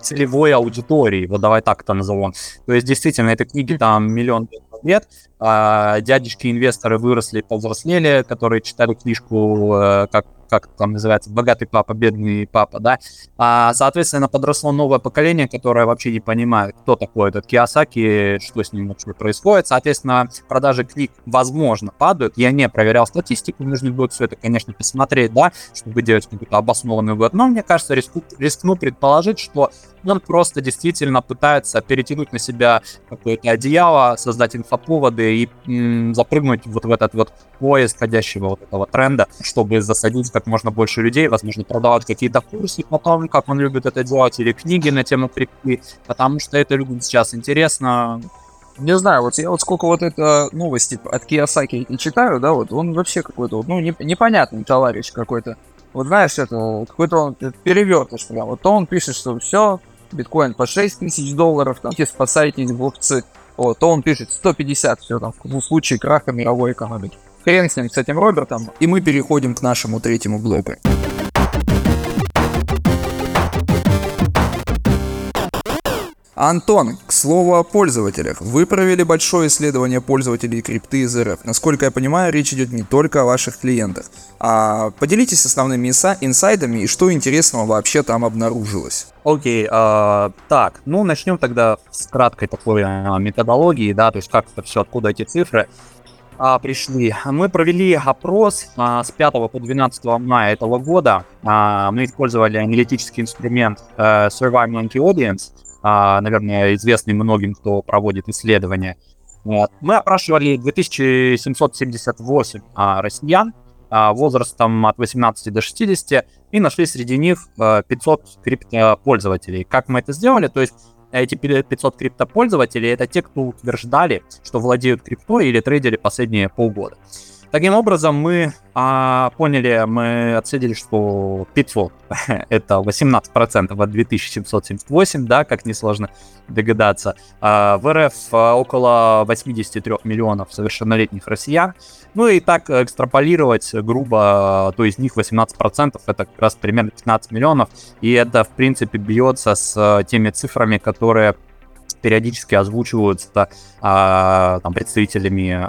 целевой аудитории, вот давай так это назовем. То есть, действительно, этой книги там миллион лет, а дядечки-инвесторы выросли, повзрослели, которые читали книжку э, как как там называется, богатый папа, бедный папа, да. А, соответственно, подросло новое поколение, которое вообще не понимает, кто такой этот Киосаки, что с ним вообще происходит. Соответственно, продажи книг, возможно, падают. Я не проверял статистику, нужно будет все это, конечно, посмотреть, да, чтобы делать какой-то обоснованный вывод. Но мне кажется, рискну, рискну предположить, что он просто действительно пытается перетянуть на себя какое-то одеяло, создать инфоповоды и запрыгнуть вот в этот вот поезд ходящего вот этого тренда, чтобы засадить как можно больше людей, возможно, продавать какие-то курсы потом, как он любит это делать, или книги на тему крипты, потому что это людям сейчас интересно. Не знаю, вот я вот сколько вот это новости от Киосаки читаю, да, вот он вообще какой-то, ну, не, непонятный товарищ какой-то. Вот знаешь, это какой-то он перевертыш прям. Вот то он пишет, что все, биткоин по 6 тысяч долларов, там, спасайтесь, глупцы. Вот, то он пишет 150, все там, в случае краха мировой экономики. Хрен с ним, с этим Робертом. И мы переходим к нашему третьему блоку. Антон, к слову о пользователях. Вы провели большое исследование пользователей крипты из РФ. Насколько я понимаю, речь идет не только о ваших клиентах. А поделитесь основными инсайдами и что интересного вообще там обнаружилось. Окей, okay, uh, так, ну начнем тогда с краткой такой uh, методологии, да, то есть как это все, откуда эти цифры а, пришли. Мы провели опрос а, с 5 по 12 мая этого года. А, мы использовали аналитический инструмент а, Survey Monkey Audience, а, наверное, известный многим, кто проводит исследования. Вот. Мы опрашивали 2778 а, россиян а, возрастом от 18 до 60 и нашли среди них а, 500 криптопользователей. Как мы это сделали? То есть эти 500 криптопользователей это те, кто утверждали, что владеют крипто или трейдили последние полгода. Таким образом, мы а, поняли, мы отследили, что 500 это 18% от 2778, да, как несложно догадаться. А, в РФ а, около 83 миллионов совершеннолетних россиян. Ну и так экстраполировать грубо, то из них 18% это как раз примерно 15 миллионов. И это, в принципе, бьется с теми цифрами, которые периодически озвучиваются а, там, представителями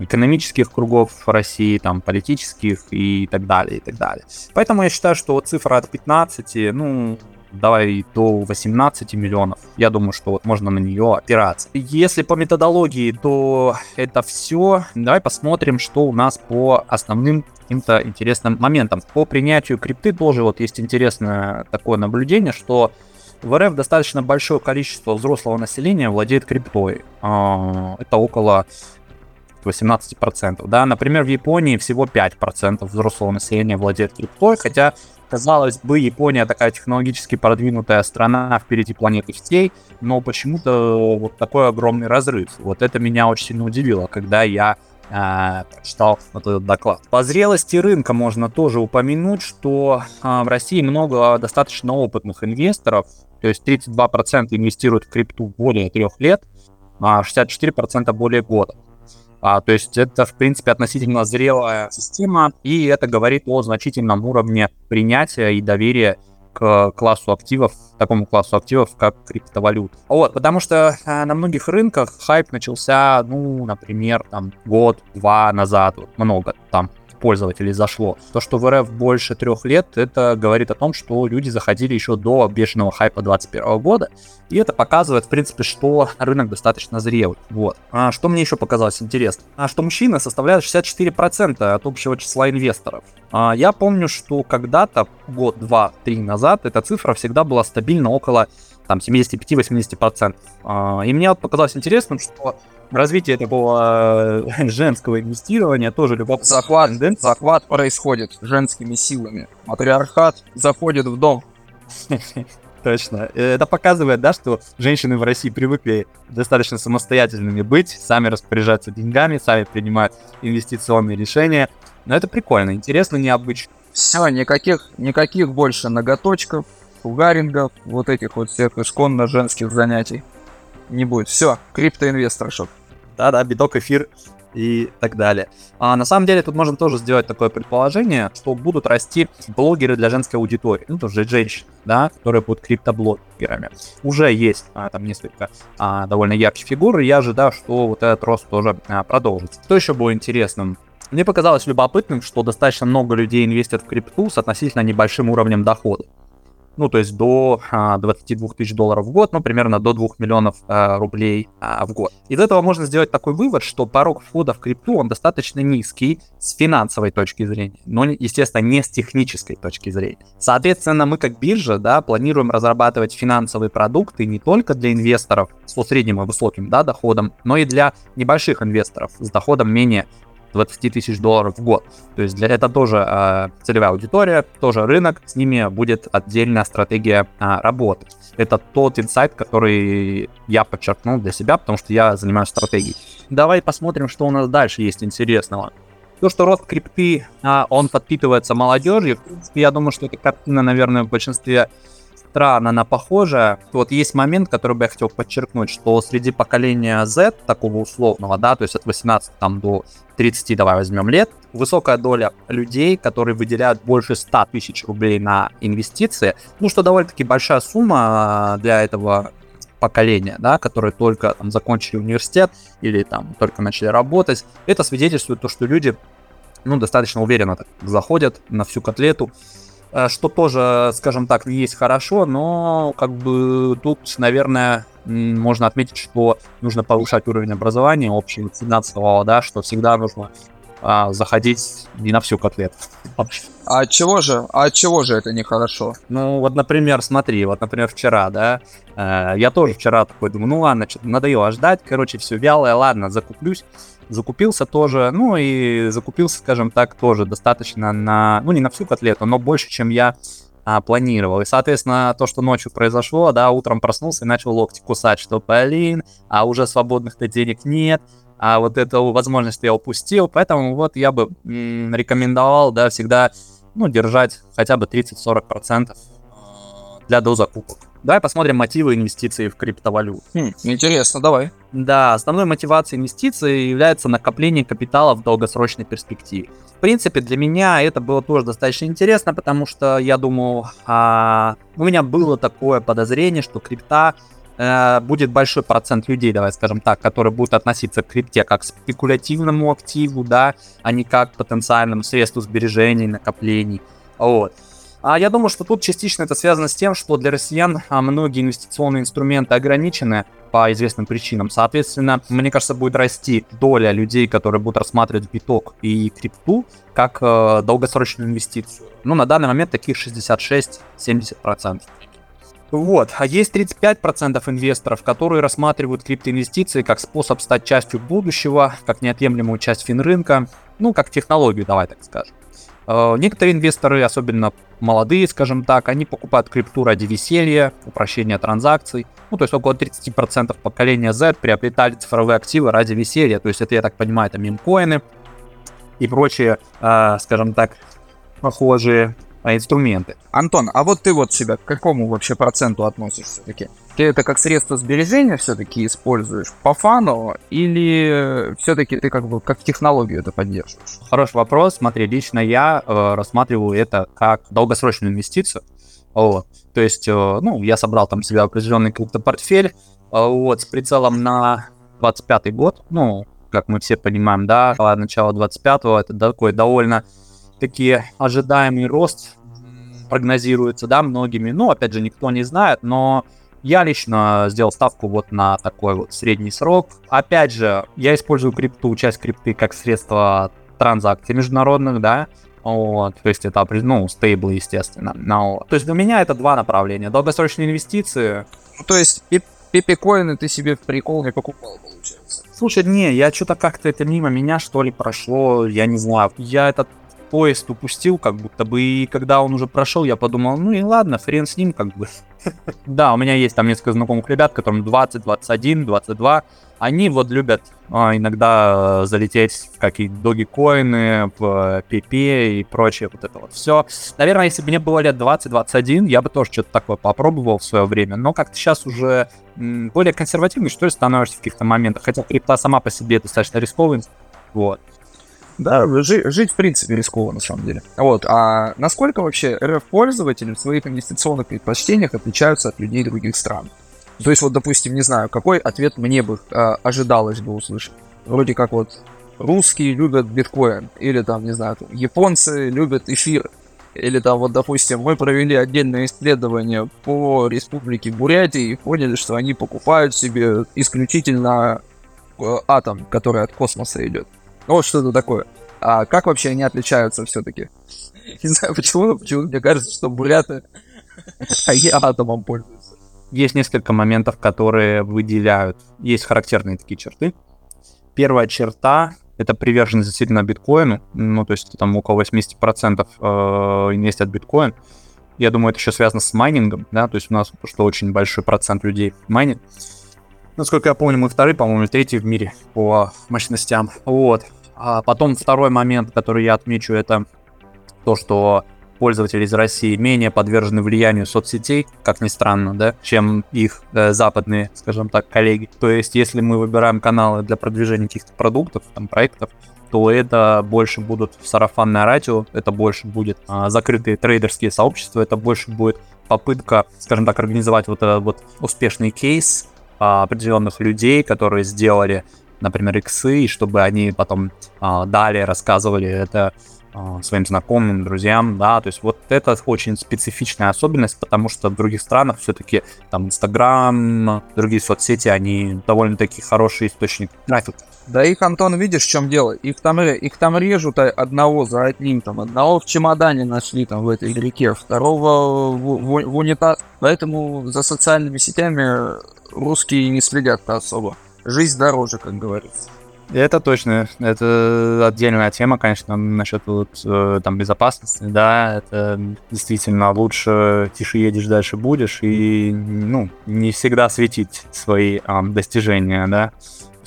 экономических кругов России, там, политических и так далее, и так далее. Поэтому я считаю, что вот цифра от 15, ну, давай до 18 миллионов. Я думаю, что вот можно на нее опираться. Если по методологии, то это все. Давай посмотрим, что у нас по основным каким-то интересным моментам. По принятию крипты тоже вот есть интересное такое наблюдение, что в РФ достаточно большое количество взрослого населения владеет криптой. А, это около 18%. Да? Например, в Японии всего 5% взрослого населения владеет криптой, хотя, казалось бы, Япония такая технологически продвинутая страна впереди планеты всей, но почему-то вот такой огромный разрыв. Вот это меня очень сильно удивило, когда я э, прочитал вот этот доклад. По зрелости рынка можно тоже упомянуть, что э, в России много достаточно опытных инвесторов, то есть 32% инвестируют в крипту более трех лет, а 64% более года. А, то есть это, в принципе, относительно зрелая система, и это говорит о значительном уровне принятия и доверия к классу активов, такому классу активов, как криптовалют. Вот, потому что э, на многих рынках хайп начался, ну, например, там год-два назад, вот, много там пользователей зашло. То, что в РФ больше трех лет, это говорит о том, что люди заходили еще до бешеного хайпа 2021 года, и это показывает, в принципе, что рынок достаточно зрелый. Вот. А что мне еще показалось интересно? А что мужчины составляют 64% от общего числа инвесторов. А, я помню, что когда-то, год, два, три назад, эта цифра всегда была стабильно около там 75-80%. А, и мне вот показалось интересным, что развитие такого э, женского инвестирования тоже любопытно. Захват, захват происходит женскими силами. Матриархат заходит в дом. Точно. Это показывает, да, что женщины в России привыкли достаточно самостоятельными быть, сами распоряжаться деньгами, сами принимать инвестиционные решения. Но это прикольно, интересно, необычно. Все, никаких, никаких больше ноготочков, фугарингов, вот этих вот всех исконно женских занятий не будет. Все, криптоинвестор шок да-да, биток, эфир и так далее. А на самом деле тут можно тоже сделать такое предположение, что будут расти блогеры для женской аудитории, ну тоже женщины, да, которые будут криптоблогерами. Уже есть а, там несколько а, довольно ярких фигур, и я ожидаю, что вот этот рост тоже а, продолжится. Что еще было интересным? Мне показалось любопытным, что достаточно много людей инвестируют в крипту с относительно небольшим уровнем дохода ну, то есть до а, 22 тысяч долларов в год, ну, примерно до 2 миллионов а, рублей а, в год. Из этого можно сделать такой вывод, что порог входа в крипту, он достаточно низкий с финансовой точки зрения, но, естественно, не с технической точки зрения. Соответственно, мы как биржа, да, планируем разрабатывать финансовые продукты не только для инвесторов с средним и высоким, да, доходом, но и для небольших инвесторов с доходом менее 20 тысяч долларов в год. То есть для это тоже э, целевая аудитория, тоже рынок, с ними будет отдельная стратегия э, работы. Это тот инсайт, который я подчеркнул для себя, потому что я занимаюсь стратегией. Давай посмотрим, что у нас дальше есть интересного. То, что рост крипты, а, он подпитывается молодежью, я думаю, что эта картина, наверное, в большинстве стран она похожа. Вот есть момент, который бы я хотел подчеркнуть, что среди поколения Z, такого условного, да, то есть от 18 там, до 30, давай возьмем лет, высокая доля людей, которые выделяют больше 100 тысяч рублей на инвестиции, ну, что довольно-таки большая сумма а, для этого поколения, да, которые только там, закончили университет или там только начали работать, это свидетельствует то, что люди ну, достаточно уверенно так заходят на всю котлету что тоже, скажем так, есть хорошо, но как бы тут, наверное, можно отметить, что нужно повышать уровень образования общего финансового, да, что всегда нужно а, заходить не на всю котлету. А чего же? А чего же это нехорошо? Ну, вот, например, смотри, вот, например, вчера, да, э, я тоже вчера такой думаю, ну ладно, надоело ждать, короче, все вялое, ладно, закуплюсь закупился тоже, ну и закупился, скажем так, тоже достаточно на, ну не на всю котлету, но больше, чем я а, планировал. И, соответственно, то, что ночью произошло, да, утром проснулся и начал локти кусать, что, блин, а уже свободных-то денег нет, а вот эту возможность я упустил, поэтому вот я бы м, рекомендовал, да, всегда, ну, держать хотя бы 30-40% для дозакупок. Давай посмотрим мотивы инвестиций в криптовалюту. Хм, интересно, давай. Да, основной мотивацией инвестиций является накопление капитала в долгосрочной перспективе. В принципе, для меня это было тоже достаточно интересно, потому что я думал, а, у меня было такое подозрение, что крипта э, будет большой процент людей, давай скажем так, которые будут относиться к крипте как к спекулятивному активу, да, а не как к потенциальному средству сбережений, накоплений. Вот. А я думаю, что тут частично это связано с тем, что для россиян а, многие инвестиционные инструменты ограничены по известным причинам. Соответственно, мне кажется, будет расти доля людей, которые будут рассматривать биток и крипту как э, долгосрочную инвестицию. Ну, на данный момент таких 66-70%. Вот, а есть 35% инвесторов, которые рассматривают криптоинвестиции как способ стать частью будущего, как неотъемлемую часть финрынка, ну, как технологию, давай так скажем. Э, Некоторые инвесторы, особенно молодые, скажем так, они покупают крипту ради веселья, упрощения транзакций. Ну, то есть около 30% поколения Z приобретали цифровые активы ради веселья. То есть это, я так понимаю, это мемкоины и прочие, э, скажем так, похожие э, инструменты. Антон, а вот ты вот себя к какому вообще проценту относишься все-таки? Ты это как средство сбережения все-таки используешь по фану или все-таки ты как бы как технологию это поддерживаешь? Хороший вопрос. Смотри, лично я э, рассматриваю это как долгосрочную инвестицию. Вот. То есть, э, ну, я собрал там себе определенный криптопортфель, э, вот, с прицелом на 25 год. Ну, как мы все понимаем, да, начало 25-го, это такой довольно таки ожидаемый рост прогнозируется, да, многими. Ну, опять же, никто не знает, но я лично сделал ставку вот на такой вот средний срок. Опять же, я использую крипту, часть крипты как средство транзакций международных, да, вот, то есть это, ну, стейблы, естественно. Но, то есть для меня это два направления. Долгосрочные инвестиции. Ну, то есть пипи-коины ты себе в прикол не покупал, получается. Слушай, не, я что-то как-то это мимо меня, что ли, прошло, я не знаю. Я этот поезд упустил, как будто бы, и когда он уже прошел, я подумал, ну и ладно, хрен с ним, как бы. Да, у меня есть там несколько знакомых ребят, которым 20, 21, 22. Они вот любят а, иногда залететь в какие-то доги-коины, в PP и прочее вот это вот все. Наверное, если бы мне было лет 20-21, я бы тоже что-то такое попробовал в свое время, но как-то сейчас уже более консервативный, что ли, становишься в каких-то моментах. Хотя крипта сама по себе достаточно рисковый. Вот. Да, жи- жить в принципе рискованно, на самом деле. Вот, а насколько вообще РФ-пользователи в своих инвестиционных предпочтениях отличаются от людей других стран? То есть вот, допустим, не знаю, какой ответ мне бы э, ожидалось бы услышать. Вроде как вот русские любят биткоин, или там, не знаю, японцы любят эфир, или там вот, допустим, мы провели отдельное исследование по республике Бурятии и поняли, что они покупают себе исключительно э, атом, который от космоса идет. Ну вот что-то такое. А как вообще они отличаются все-таки? Не знаю почему, но почему мне кажется, что буряты они атомом пользуются. Есть несколько моментов, которые выделяют. Есть характерные такие черты. Первая черта — это приверженность действительно биткоину. Ну, то есть там около 80% э, инвестят биткоин. Я думаю, это еще связано с майнингом, да, то есть у нас что очень большой процент людей майнит. Насколько я помню, мы вторые, по-моему, третий в мире по мощностям. Вот. А потом второй момент, который я отмечу, это то, что пользователи из России менее подвержены влиянию соцсетей, как ни странно, да, чем их э, западные, скажем так, коллеги. То есть, если мы выбираем каналы для продвижения каких-то продуктов, там, проектов, то это больше будут сарафанное радио, это больше будет а, закрытые трейдерские сообщества, это больше будет попытка, скажем так, организовать вот этот вот успешный кейс а, определенных людей, которые сделали, например, иксы, и чтобы они потом а, далее рассказывали это а, своим знакомым, друзьям, да, то есть вот это очень специфичная особенность, потому что в других странах все-таки там Инстаграм, другие соцсети, они довольно-таки хороший источник трафика. Да их, Антон, видишь, в чем дело? Их там, их там режут одного за одним, там, одного в чемодане нашли там в этой реке, второго в, в- в унитаз. Поэтому за социальными сетями русские не следят-то особо. Жизнь дороже, как говорится. Это точно, это отдельная тема, конечно, насчет вот, э, там безопасности, да, это действительно лучше тише едешь, дальше будешь, и, ну, не всегда светить свои ам, достижения, да,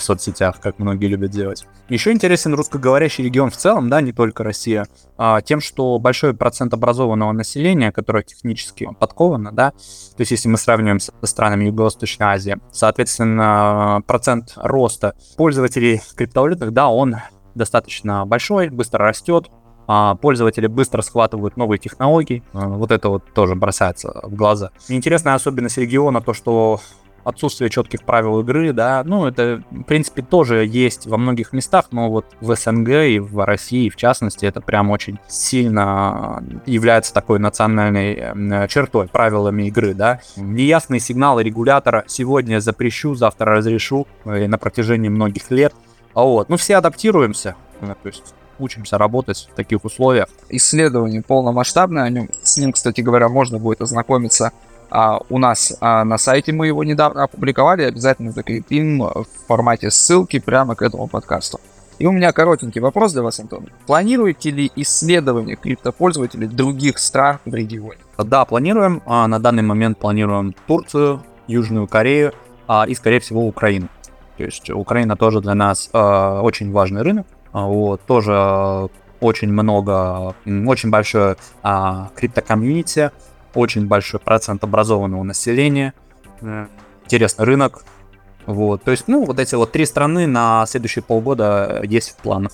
в соцсетях, как многие любят делать. Еще интересен русскоговорящий регион в целом, да, не только Россия, а, тем, что большой процент образованного населения, которое технически подковано, да, то есть если мы сравниваем со странами Юго-Восточной Азии, соответственно, процент роста пользователей криптовалютных, да, он достаточно большой, быстро растет, а пользователи быстро схватывают новые технологии. А, вот это вот тоже бросается в глаза. Интересная особенность региона то, что отсутствие четких правил игры, да, ну, это, в принципе, тоже есть во многих местах, но вот в СНГ и в России, в частности, это прям очень сильно является такой национальной чертой, правилами игры, да. Неясные сигналы регулятора сегодня запрещу, завтра разрешу э, на протяжении многих лет. А вот, ну, все адаптируемся, то есть учимся работать в таких условиях. Исследование полномасштабное, о нем, с ним, кстати говоря, можно будет ознакомиться а, у нас а, на сайте. Мы его недавно опубликовали, обязательно закрепим в формате ссылки прямо к этому подкасту. И у меня коротенький вопрос для вас, Антон. Планируете ли исследование криптопользователей других стран в регионе? Да, планируем. А на данный момент планируем Турцию, Южную Корею а, и, скорее всего, Украину. То есть Украина тоже для нас э, очень важный рынок. А, вот, тоже очень много, очень большое а, криптокомьюнити, очень большой процент образованного населения, э, интересный рынок. Вот, то есть, ну, вот эти вот три страны на следующие полгода есть в планах.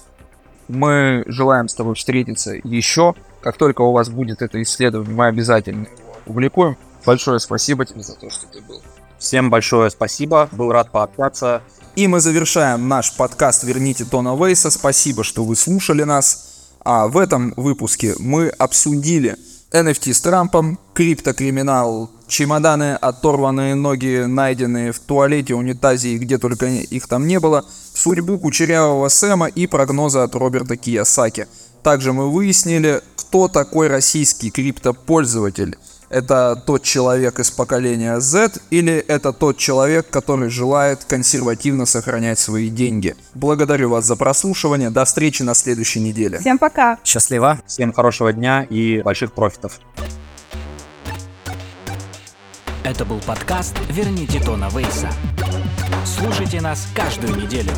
Мы желаем с тобой встретиться еще. Как только у вас будет это исследование, мы обязательно его опубликуем. Большое спасибо тебе за то, что ты был. Всем большое спасибо, был рад пообщаться. И мы завершаем наш подкаст «Верните Тона Вейса». Спасибо, что вы слушали нас. А в этом выпуске мы обсудили NFT с Трампом, криптокриминал, чемоданы, оторванные ноги, найденные в туалете, унитазе и где только их там не было, судьбу кучерявого Сэма и прогнозы от Роберта Киясаки. Также мы выяснили, кто такой российский криптопользователь – это тот человек из поколения Z или это тот человек, который желает консервативно сохранять свои деньги. Благодарю вас за прослушивание. До встречи на следующей неделе. Всем пока. Счастливо. Всем хорошего дня и больших профитов. Это был подкаст «Верните Тона Вейса». Слушайте нас каждую неделю.